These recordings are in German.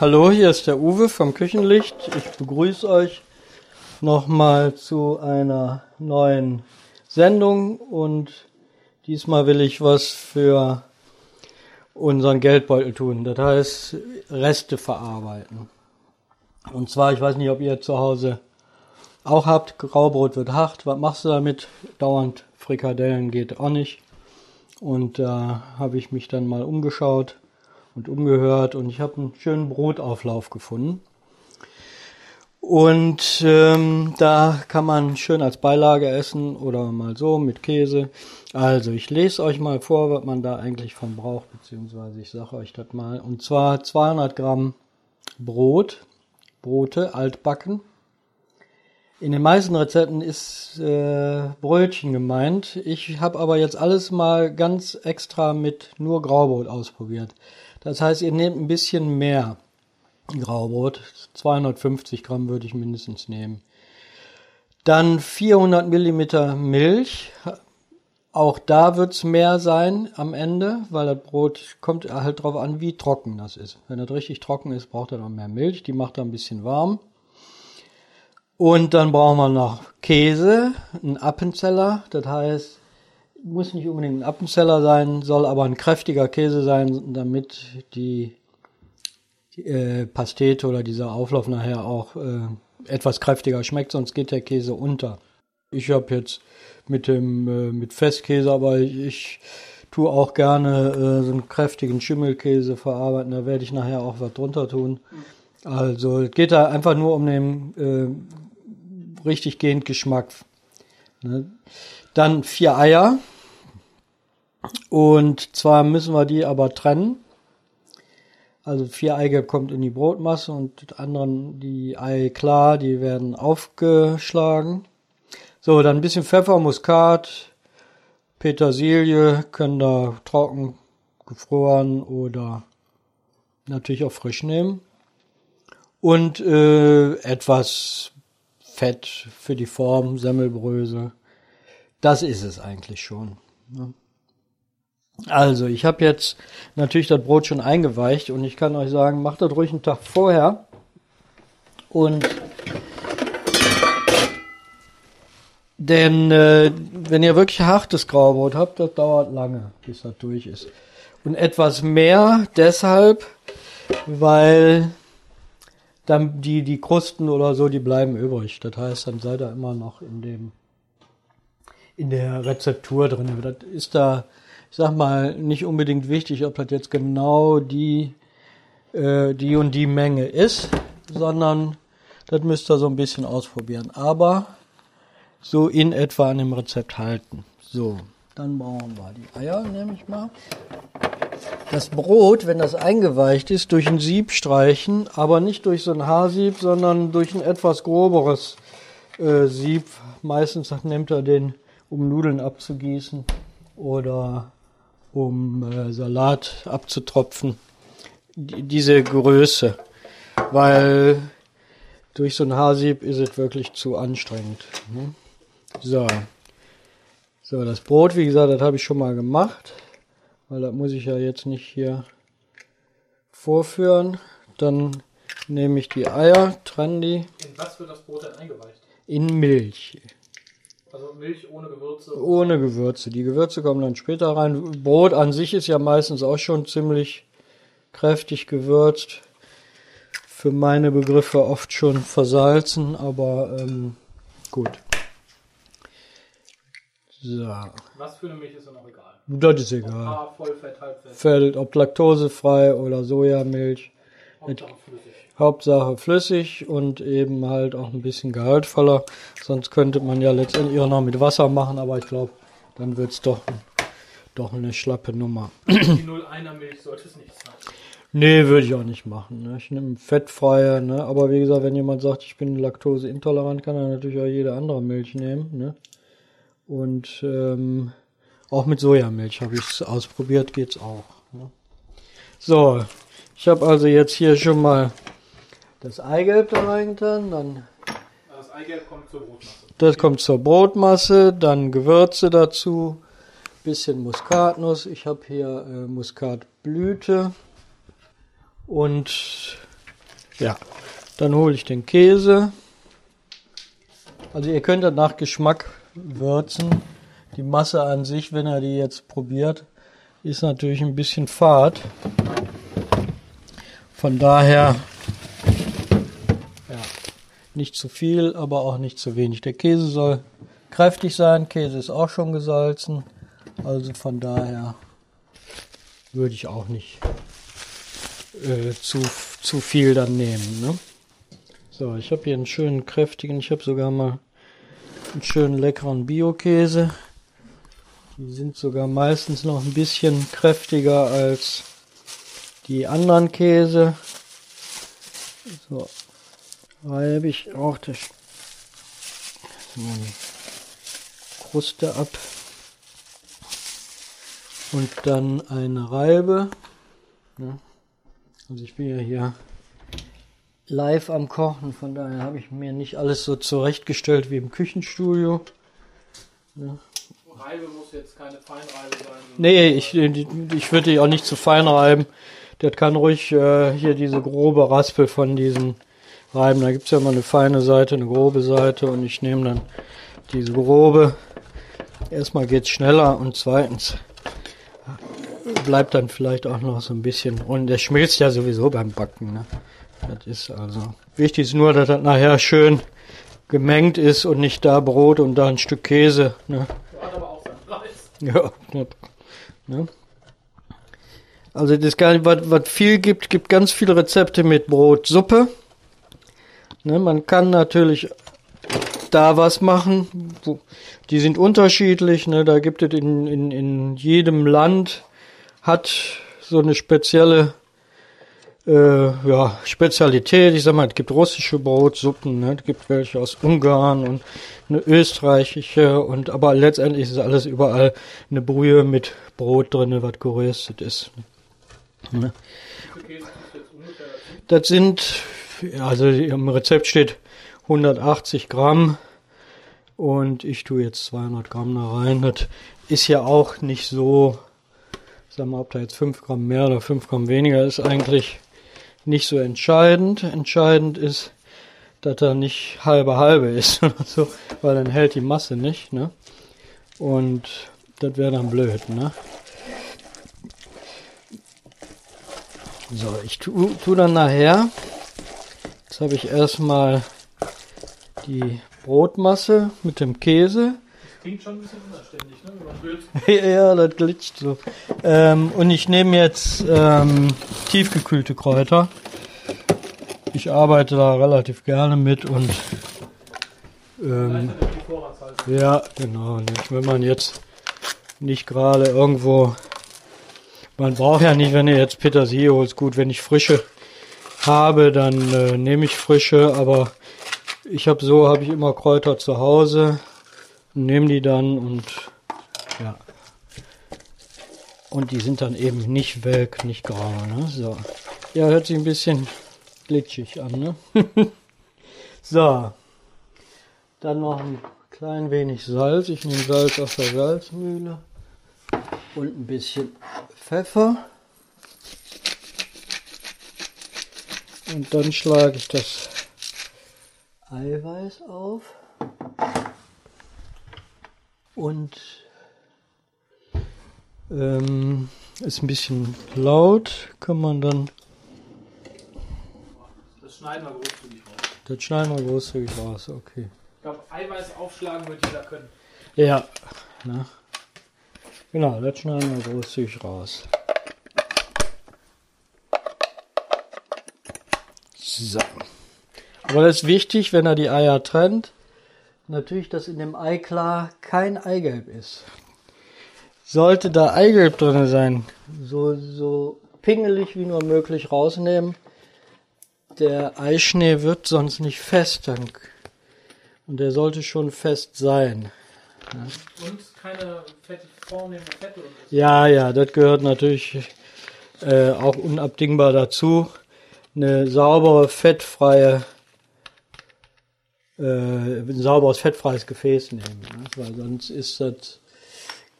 Hallo, hier ist der Uwe vom Küchenlicht. Ich begrüße euch nochmal zu einer neuen Sendung und diesmal will ich was für unseren Geldbeutel tun. Das heißt, Reste verarbeiten. Und zwar, ich weiß nicht, ob ihr zu Hause auch habt, Graubrot wird hart. Was machst du damit? Dauernd Frikadellen geht auch nicht. Und da habe ich mich dann mal umgeschaut und umgehört und ich habe einen schönen Brotauflauf gefunden. Und ähm, da kann man schön als Beilage essen oder mal so mit Käse. Also ich lese euch mal vor, was man da eigentlich von braucht, beziehungsweise ich sage euch das mal. Und zwar 200 Gramm Brot, Brote, altbacken. In den meisten Rezepten ist äh, Brötchen gemeint. Ich habe aber jetzt alles mal ganz extra mit nur Graubrot ausprobiert. Das heißt, ihr nehmt ein bisschen mehr Graubrot. 250 Gramm würde ich mindestens nehmen. Dann 400 Millimeter Milch. Auch da wird's mehr sein am Ende, weil das Brot kommt halt drauf an, wie trocken das ist. Wenn das richtig trocken ist, braucht er noch mehr Milch. Die macht er ein bisschen warm. Und dann brauchen wir noch Käse, einen Appenzeller. Das heißt, muss nicht unbedingt ein Appenzeller sein, soll aber ein kräftiger Käse sein, damit die, die äh, Pastete oder dieser Auflauf nachher auch äh, etwas kräftiger schmeckt, sonst geht der Käse unter. Ich habe jetzt mit dem äh, mit Festkäse, aber ich, ich tue auch gerne äh, so einen kräftigen Schimmelkäse verarbeiten. Da werde ich nachher auch was drunter tun. Also es geht da einfach nur um den äh, richtig gehend Geschmack. Ne? Dann vier Eier. Und zwar müssen wir die aber trennen. Also vier Eigelb kommt in die Brotmasse und die anderen, die Ei klar, die werden aufgeschlagen. So, dann ein bisschen Pfeffer, Muskat, Petersilie, können da trocken, gefroren oder natürlich auch frisch nehmen. Und äh, etwas Fett für die Form, Semmelbrösel. Das ist es eigentlich schon. Ne? Also, ich habe jetzt natürlich das Brot schon eingeweicht und ich kann euch sagen, macht das ruhig einen Tag vorher. Und denn äh, wenn ihr wirklich hartes Graubrot habt, das dauert lange, bis das durch ist. Und etwas mehr deshalb, weil dann die, die Krusten oder so, die bleiben übrig. Das heißt, dann seid ihr immer noch in dem, in der Rezeptur drin. Das ist da, ich sag mal, nicht unbedingt wichtig, ob das jetzt genau die, äh, die und die Menge ist, sondern das müsst ihr so ein bisschen ausprobieren. Aber so in etwa an dem Rezept halten. So, dann brauchen wir die Eier, nehme ich mal. Das Brot, wenn das eingeweicht ist, durch ein Sieb streichen, aber nicht durch so ein Haarsieb, sondern durch ein etwas groberes äh, Sieb. Meistens nimmt er den, um Nudeln abzugießen oder um äh, Salat abzutropfen. D diese Größe, weil durch so ein Haarsieb ist es wirklich zu anstrengend. Ne? So. So, das Brot, wie gesagt, das habe ich schon mal gemacht. Weil das muss ich ja jetzt nicht hier vorführen. Dann nehme ich die Eier, trenne die. In was wird das Brot denn eingeweicht? In Milch. Also Milch ohne Gewürze? Ohne Gewürze. Die Gewürze kommen dann später rein. Brot an sich ist ja meistens auch schon ziemlich kräftig gewürzt. Für meine Begriffe oft schon versalzen, aber ähm, gut. So. Was für eine Milch ist dann auch egal. Das ist Ob egal. Haar, Vollfett, Halbfett, Fällt, ob laktosefrei oder Sojamilch. Hauptsache flüssig. Hauptsache flüssig und eben halt auch ein bisschen gehaltvoller. Sonst könnte man ja letztendlich auch noch mit Wasser machen, aber ich glaube, dann wird's doch, doch eine schlappe Nummer. Die 0,1er Milch sollte es nicht sein. Nee, würde ich auch nicht machen. Ne? Ich nehme fettfreie, ne? aber wie gesagt, wenn jemand sagt, ich bin laktoseintolerant, kann er natürlich auch jede andere Milch nehmen. Ne? Und ähm, auch mit Sojamilch habe ich es ausprobiert, geht's auch. Ne? So, ich habe also jetzt hier schon mal das Eigelb da reingetan, dann Das Eigelb kommt zur Brotmasse. das kommt zur Brotmasse, dann Gewürze dazu, bisschen Muskatnuss. Ich habe hier äh, Muskatblüte Und ja, dann hole ich den Käse. Also ihr könnt das nach Geschmack würzen. Die Masse an sich, wenn ihr die jetzt probiert, ist natürlich ein bisschen fad. Von daher ja, nicht zu viel, aber auch nicht zu wenig. Der Käse soll kräftig sein. Käse ist auch schon gesalzen. Also von daher würde ich auch nicht äh, zu, zu viel dann nehmen. Ne? So, ich habe hier einen schönen kräftigen, ich habe sogar mal einen schönen leckeren Bio-Käse. Die sind sogar meistens noch ein bisschen kräftiger als die anderen Käse. So, reibe ich auch das die Kruste ab und dann eine Reibe. Ja. Also ich bin ja hier live am Kochen, von daher habe ich mir nicht alles so zurechtgestellt wie im Küchenstudio. Ja. Reibe muss jetzt keine Feinreibe sein. Nee, ich, ich würde die auch nicht zu fein reiben. Der kann ruhig äh, hier diese grobe Raspel von diesen Reiben. Da gibt es ja immer eine feine Seite, eine grobe Seite und ich nehme dann diese grobe. Erstmal geht es schneller und zweitens bleibt dann vielleicht auch noch so ein bisschen. Und der schmilzt ja sowieso beim Backen. Ne? Das ist also. Wichtig ist nur, dass das nachher schön gemengt ist und nicht da Brot und da ein Stück Käse. Ne? Hat aber auch seinen Preis. Ja. Ne? Also das gar was, was viel gibt, gibt ganz viele Rezepte mit Brotsuppe. Ne, man kann natürlich da was machen. Die sind unterschiedlich. Ne, da gibt es in, in, in jedem Land hat so eine spezielle äh, ja, Spezialität. Ich sag mal, es gibt russische Brotsuppen, ne? es gibt welche aus Ungarn und eine österreichische und aber letztendlich ist alles überall eine Brühe mit Brot drin, was geröstet ist. Ne? Das sind, also im Rezept steht 180 Gramm und ich tue jetzt 200 Gramm da rein. Das ist ja auch nicht so sag mal, ob da jetzt 5 Gramm mehr oder 5 Gramm weniger ist, eigentlich nicht so entscheidend. Entscheidend ist, dass er nicht halbe halbe ist oder so, weil dann hält die Masse nicht, ne? Und das wäre dann blöd, ne? So, ich tu, tu dann nachher, jetzt habe ich erstmal die Brotmasse mit dem Käse Klingt schon ein bisschen unanständig, ne, wenn man will. ja, das glitscht so. Ähm, und ich nehme jetzt ähm, tiefgekühlte Kräuter. Ich arbeite da relativ gerne mit und ähm, ja, genau. Wenn man jetzt nicht gerade irgendwo, man braucht ja nicht, wenn ihr jetzt Petersilie holt, gut, wenn ich frische habe, dann äh, nehme ich frische, aber ich habe so, habe ich immer Kräuter zu Hause nehmen die dann und ja. Und die sind dann eben nicht welk, nicht grau. Ne? So. Ja, hört sich ein bisschen glitschig an. Ne? so. Dann noch ein klein wenig Salz. Ich nehme Salz aus der Salzmühle. Und ein bisschen Pfeffer. Und dann schlage ich das Eiweiß auf. Und ähm, ist ein bisschen laut, kann man dann. Das schneiden wir großzügig raus. Das schneiden wir großzügig raus, okay. Ich glaube, Eiweiß aufschlagen wird jeder können. Ja, ne? Genau, das schneiden wir großzügig raus. So. Aber das ist wichtig, wenn er die Eier trennt, natürlich, dass in dem Ei klar kein Eigelb ist. Sollte da Eigelb drin sein, so, so pingelig wie nur möglich rausnehmen. Der Eischnee wird sonst nicht fest. Und der sollte schon fest sein. Ja. Und keine Fette und so. Ja, ja, das gehört natürlich äh, auch unabdingbar dazu. Eine saubere, fettfreie äh, ein sauberes, fettfreies Gefäß nehmen. Ne? Weil sonst ist das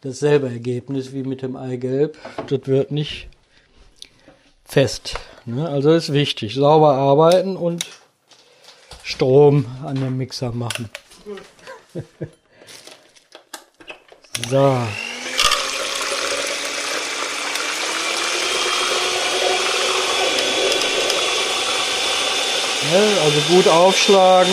dasselbe Ergebnis wie mit dem Eigelb. Das wird nicht fest. Ne? Also ist wichtig. Sauber arbeiten und Strom an dem Mixer machen. so. Also gut aufschlagen.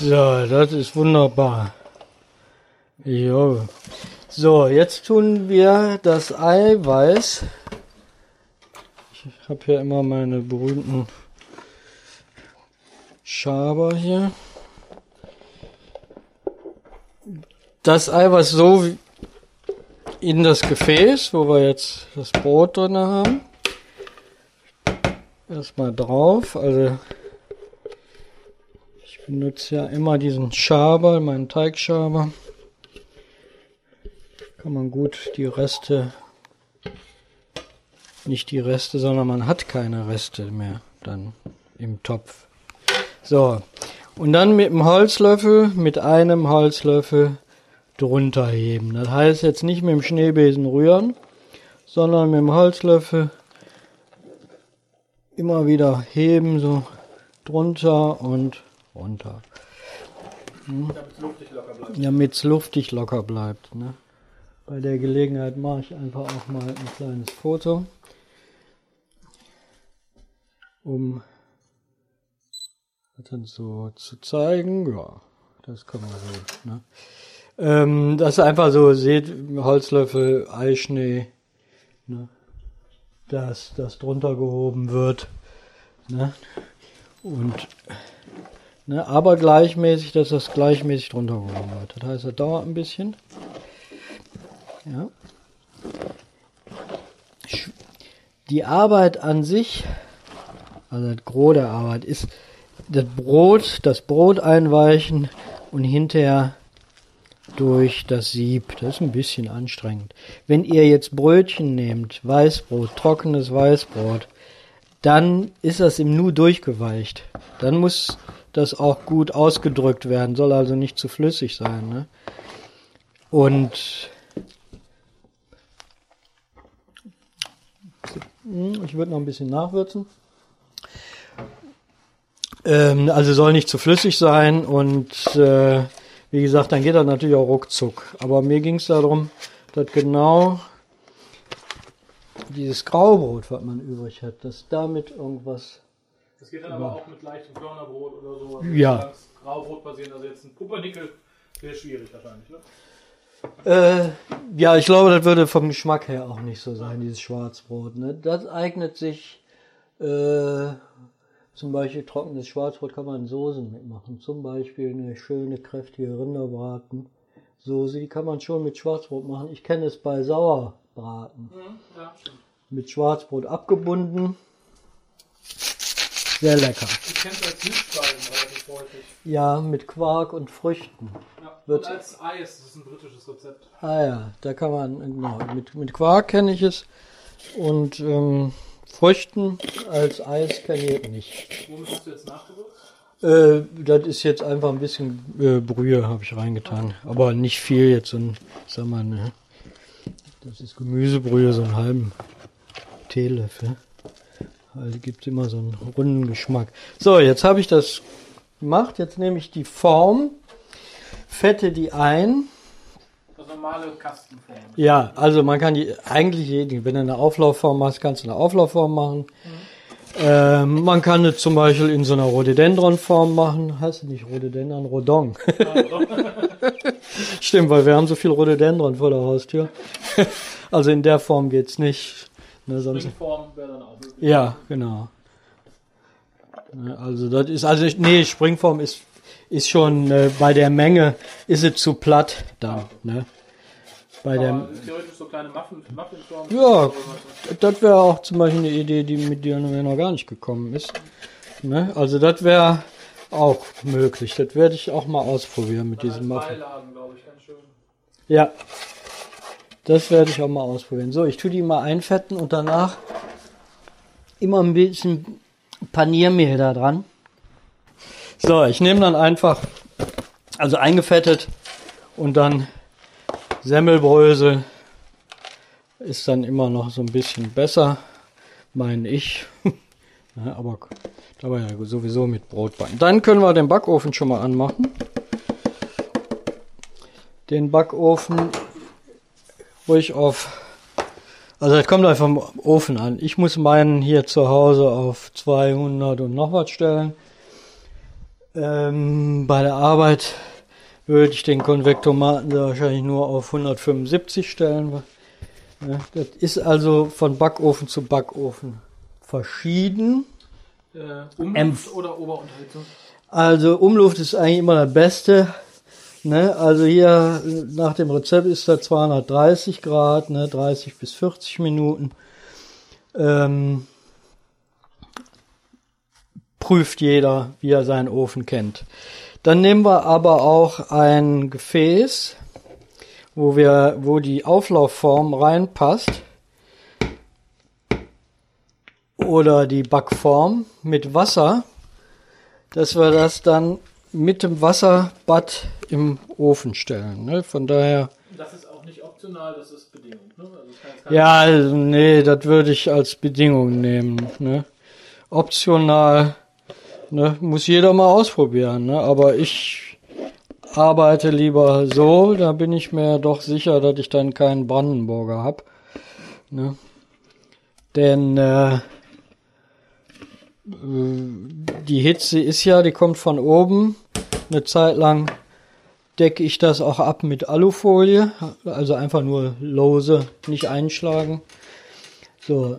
So, das ist wunderbar. Jo. So, jetzt tun wir das Eiweiß. Ich habe hier immer meine berühmten Schaber hier. Das Eiweiß so in das Gefäß, wo wir jetzt das Brot drin haben. Erstmal drauf, also benutze ja immer diesen Schaber, meinen Teigschaber. Kann man gut die Reste, nicht die Reste, sondern man hat keine Reste mehr dann im Topf. So, und dann mit dem Holzlöffel, mit einem Holzlöffel drunter heben. Das heißt jetzt nicht mit dem Schneebesen rühren, sondern mit dem Holzlöffel immer wieder heben, so drunter und runter. Hm? Damit es luftig locker bleibt. Damit luftig locker bleibt. Ne? Bei der Gelegenheit mache ich einfach auch mal ein kleines Foto, um das dann so zu zeigen. Ja, das kann man so. Ne? Ähm, das ist einfach so, seht, Holzlöffel, Eischnee, ne? dass das drunter gehoben wird. Ne? Und Ne, aber gleichmäßig, dass das gleichmäßig drunter gehoben wird. Das heißt, das dauert ein bisschen. Ja. Die Arbeit an sich, also das Gros der Arbeit, ist das Brot, das Brot einweichen und hinterher durch das Sieb. Das ist ein bisschen anstrengend. Wenn ihr jetzt Brötchen nehmt, Weißbrot, trockenes Weißbrot, dann ist das im Nu durchgeweicht. Dann muss das auch gut ausgedrückt werden, soll also nicht zu flüssig sein. Ne? Und ich würde noch ein bisschen nachwürzen. Ähm, also soll nicht zu flüssig sein und äh, wie gesagt, dann geht das natürlich auch ruckzuck. Aber mir ging es darum, dass genau dieses Graubrot, was man übrig hat, dass damit irgendwas das geht dann aber auch mit leichtem Körnerbrot oder so. Also ja. Graubrot basieren. Also jetzt ein Pumpernickel wäre schwierig wahrscheinlich, ne? Äh, ja, ich glaube, das würde vom Geschmack her auch nicht so sein, dieses Schwarzbrot. Ne? Das eignet sich, äh, zum Beispiel trockenes Schwarzbrot kann man Soßen mitmachen. Zum Beispiel eine schöne, kräftige Rinderbraten. Soße, die kann man schon mit Schwarzbrot machen. Ich kenne es bei Sauerbraten. Mhm, ja, mit Schwarzbrot abgebunden sehr lecker. Ich kenne es als Süßspeisen relativ häufig. Ja, mit Quark und Früchten. Ja, Wird und als Eis, das ist ein britisches Rezept. Ah ja, da kann man, genau, mit, mit Quark kenne ich es. Und ähm, Früchten als Eis ich nicht. Womit hast du jetzt nachgewürzt? Äh, das ist jetzt einfach ein bisschen äh, Brühe habe ich reingetan. Aber nicht viel jetzt, so ein, sag mal, ne, das ist Gemüsebrühe, so einen halben Teelöffel. Also gibt immer so einen runden Geschmack. So, jetzt habe ich das gemacht. Jetzt nehme ich die Form, fette die ein. Normale Kastenform. Ja, also man kann die eigentlich, wenn du eine Auflaufform machst, kannst du eine Auflaufform machen. Mhm. Ähm, man kann es zum Beispiel in so einer Rhododendron-Form machen. Heißt nicht Rhododendron, Rodon. Stimmt, weil wir haben so viel Rhododendron vor der Haustür. also in der Form geht es nicht. Ne, sonst Springform wäre dann auch möglich. Ja, genau. Ne, also das ist also nee, Springform ist ist schon äh, bei der Menge ist es zu platt dann, ne? Bei Aber der theoretisch so kleine Muffin, Muffinform. Ja, das wäre auch zum Beispiel eine Idee, die mit dir noch gar nicht gekommen ist. Ne? Also das wäre auch möglich. Das werde ich auch mal ausprobieren mit diesem Muffin. Beilagen, ich, ganz schön. Ja. Das werde ich auch mal ausprobieren. So, ich tue die mal einfetten und danach immer ein bisschen Paniermehl da dran. So, ich nehme dann einfach, also eingefettet und dann Semmelbrösel ist dann immer noch so ein bisschen besser, meine ich. ja, aber dabei ja sowieso mit Brot backen. Dann können wir den Backofen schon mal anmachen. Den Backofen ruhig auf, also das kommt einfach vom Ofen an. Ich muss meinen hier zu Hause auf 200 und noch was stellen. Ähm, bei der Arbeit würde ich den Konvektomaten wahrscheinlich nur auf 175 stellen. Das ist also von Backofen zu Backofen verschieden. Äh, Umluft oder Oberunterhitzung? Also Umluft ist eigentlich immer das Beste. Ne? Also hier nach dem Rezept ist da 230 Grad, ne? 30 bis 40 Minuten. Ähm, prüft jeder, wie er seinen Ofen kennt. Dann nehmen wir aber auch ein Gefäß, wo wir, wo die Auflaufform reinpasst. Oder die Backform mit Wasser, dass wir das dann mit dem Wasserbad im Ofen stellen. Ne? Von daher. Das ist auch nicht optional, das ist Bedingung. Ne? Also ja, also, nee, das würde ich als Bedingung nehmen. Ne? Optional ne? muss jeder mal ausprobieren. Ne? Aber ich arbeite lieber so, da bin ich mir doch sicher, dass ich dann keinen Brandenburger hab. Ne? Denn äh, die Hitze ist ja, die kommt von oben. Eine Zeit lang decke ich das auch ab mit Alufolie, also einfach nur lose, nicht einschlagen. So,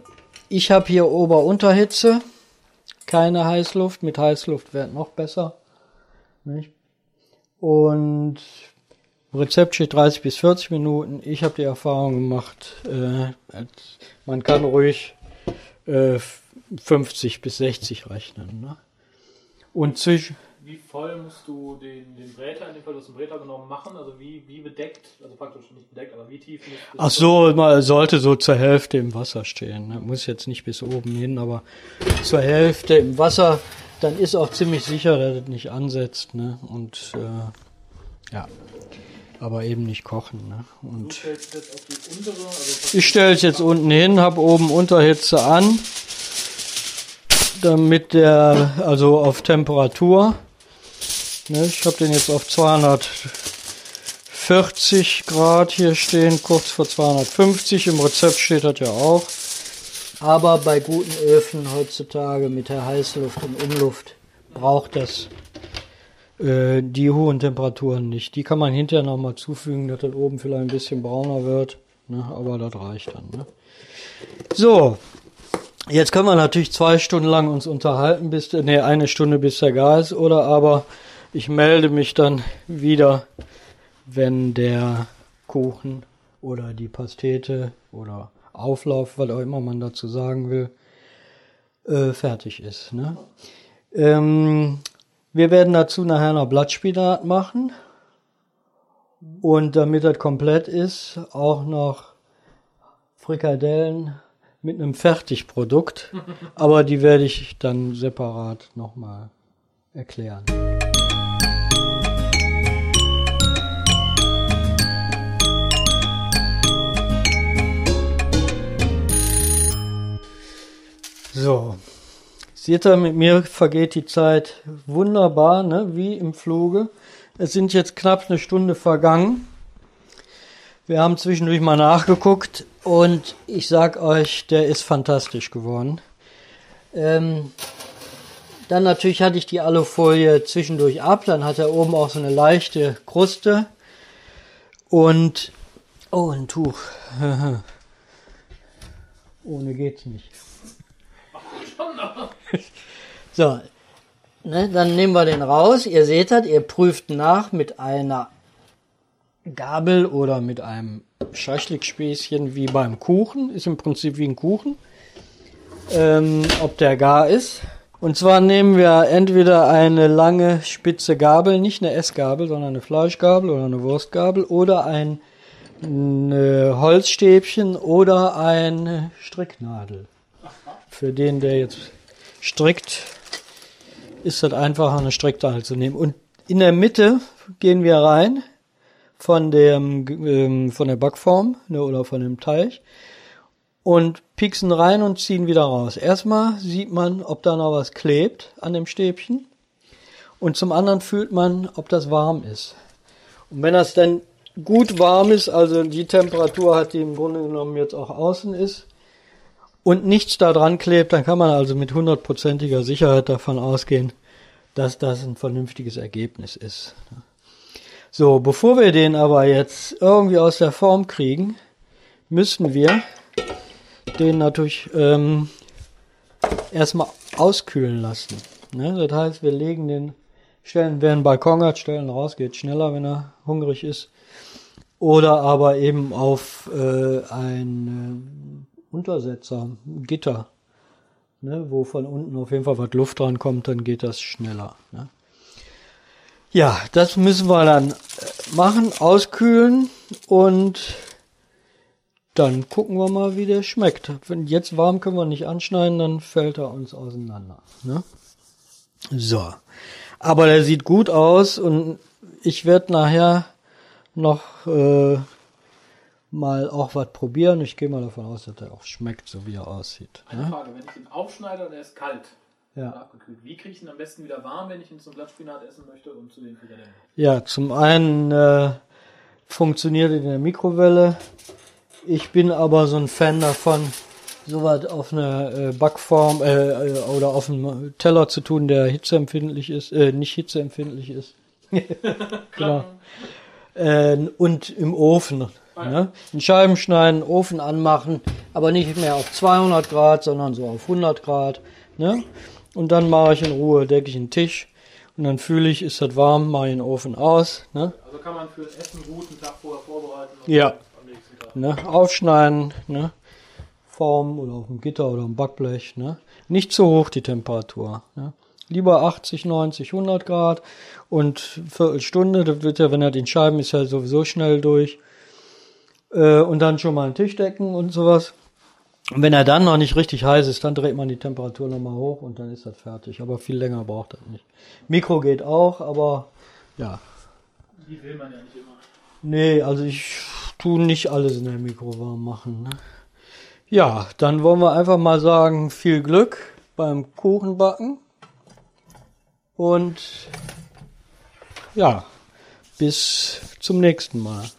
ich habe hier Ober-Unterhitze, keine Heißluft. Mit Heißluft wäre noch besser. Nicht? Und Rezept steht 30 bis 40 Minuten. Ich habe die Erfahrung gemacht, äh, man kann ruhig äh, 50 bis 60 rechnen. Ne? Und zwischen wie voll musst du den, den Bräter, in dem Fall du hast einen Bräter genommen, machen? Also wie, wie bedeckt, also praktisch nicht bedeckt, aber wie tief Ach so, man sollte so zur Hälfte im Wasser stehen. Ne? Muss jetzt nicht bis oben hin, aber zur Hälfte im Wasser, dann ist auch ziemlich sicher, dass es nicht ansetzt. Ne? Und äh, ja, aber eben nicht kochen. Ne? Und du stellst jetzt auf die untere, also ich stelle es jetzt unten hin, habe oben Unterhitze an damit der, also auf Temperatur. Ne, ich habe den jetzt auf 240 Grad hier stehen, kurz vor 250. Im Rezept steht das ja auch. Aber bei guten Öfen heutzutage mit der Heißluft und Umluft braucht das äh, die hohen Temperaturen nicht. Die kann man hinterher nochmal zufügen, dass das oben vielleicht ein bisschen brauner wird. Ne? Aber das reicht dann. Ne? So, Jetzt können wir natürlich zwei Stunden lang uns unterhalten, bis, nee, eine Stunde bis der Gar ist, oder aber ich melde mich dann wieder, wenn der Kuchen oder die Pastete oder Auflauf, was auch immer man dazu sagen will, äh, fertig ist. Ne? Ähm, wir werden dazu nachher noch Blattspinat machen. Und damit das komplett ist, auch noch Frikadellen mit einem Fertigprodukt, aber die werde ich dann separat nochmal erklären. So, seht ihr, mit mir vergeht die Zeit wunderbar, ne? wie im Fluge. Es sind jetzt knapp eine Stunde vergangen. Wir haben zwischendurch mal nachgeguckt und ich sag euch, der ist fantastisch geworden. Ähm, dann natürlich hatte ich die Alufolie zwischendurch ab, dann hat er oben auch so eine leichte Kruste. Und, oh, ein Tuch. Ohne geht's nicht. so, ne, dann nehmen wir den raus. Ihr seht das, ihr prüft nach mit einer Gabel oder mit einem Schaschlikspäßchen wie beim Kuchen. Ist im Prinzip wie ein Kuchen. Ähm, ob der gar ist. Und zwar nehmen wir entweder eine lange spitze Gabel, nicht eine Essgabel, sondern eine Fleischgabel oder eine Wurstgabel oder ein Holzstäbchen oder eine Stricknadel. Für den, der jetzt strickt, ist das einfacher, eine Streckdangel zu nehmen. Und in der Mitte gehen wir rein von dem ähm, von der Backform ne, oder von dem Teig und pieksen rein und ziehen wieder raus. Erstmal sieht man, ob da noch was klebt an dem Stäbchen und zum anderen fühlt man, ob das warm ist. Und wenn das dann gut warm ist, also die Temperatur hat, die im Grunde genommen jetzt auch außen ist, und nichts da dran klebt, dann kann man also mit hundertprozentiger Sicherheit davon ausgehen, dass das ein vernünftiges Ergebnis ist. So, bevor wir den aber jetzt irgendwie aus der Form kriegen, müssen wir den natürlich ähm, erstmal auskühlen lassen. Ne? Das heißt, wir legen den, stellen, wer einen Balkon hat, stellen raus, geht schneller, wenn er hungrig ist. Oder aber eben auf äh, ein äh, Untersetzer, Gitter, ne? wo von unten auf jeden Fall was Luft dran kommt, dann geht das schneller. Ne? Ja, das müssen wir dann äh, machen, auskühlen und dann gucken wir mal, wie der schmeckt. Wenn jetzt warm können wir nicht anschneiden, dann fällt er uns auseinander. Ne? So. Aber der sieht gut aus und ich werde nachher noch äh, mal auch was probieren. Ich gehe mal davon aus, dass er auch schmeckt, so wie er aussieht. Eine ne? Frage, wenn ich ihn aufschneide und er ist kalt, ja. abgekühlt, wie kriege ich ihn am besten wieder warm, wenn ich ihn zum Blattspinat essen möchte und zu den Frikadellen? Ja, zum einen äh, funktioniert in der Mikrowelle. Ich bin aber so ein Fan davon, sowas auf eine äh, Backform äh, äh, oder auf einen Teller zu tun, der hitzeempfindlich ist, äh, nicht hitzeempfindlich ist. genau. Äh, und im Ofen. Ne? In Scheiben schneiden, Ofen anmachen, aber nicht mehr auf 200 Grad, sondern so auf 100 Grad. Ne? Und dann mache ich in Ruhe, decke ich einen Tisch und dann fühle ich, ist das warm, mache ich den Ofen aus. Ne? Also kann man für Essen gut einen Tag vorher vorbereiten. ja. Ne? Aufschneiden, ne? Form oder auf dem Gitter oder am Backblech. Ne? Nicht zu hoch die Temperatur. Ne? Lieber 80, 90, 100 Grad und Viertelstunde. Das wird ja, wenn er den Scheiben ist ja sowieso schnell durch. Äh, und dann schon mal einen Tisch decken und sowas. Und wenn er dann noch nicht richtig heiß ist, dann dreht man die Temperatur nochmal hoch und dann ist das fertig. Aber viel länger braucht das nicht. Mikro geht auch, aber ja. Die will man ja nicht immer. Nee, also ich tue nicht alles in der Mikrowelle machen. Ne? Ja, dann wollen wir einfach mal sagen, viel Glück beim Kuchenbacken. Und ja, bis zum nächsten Mal.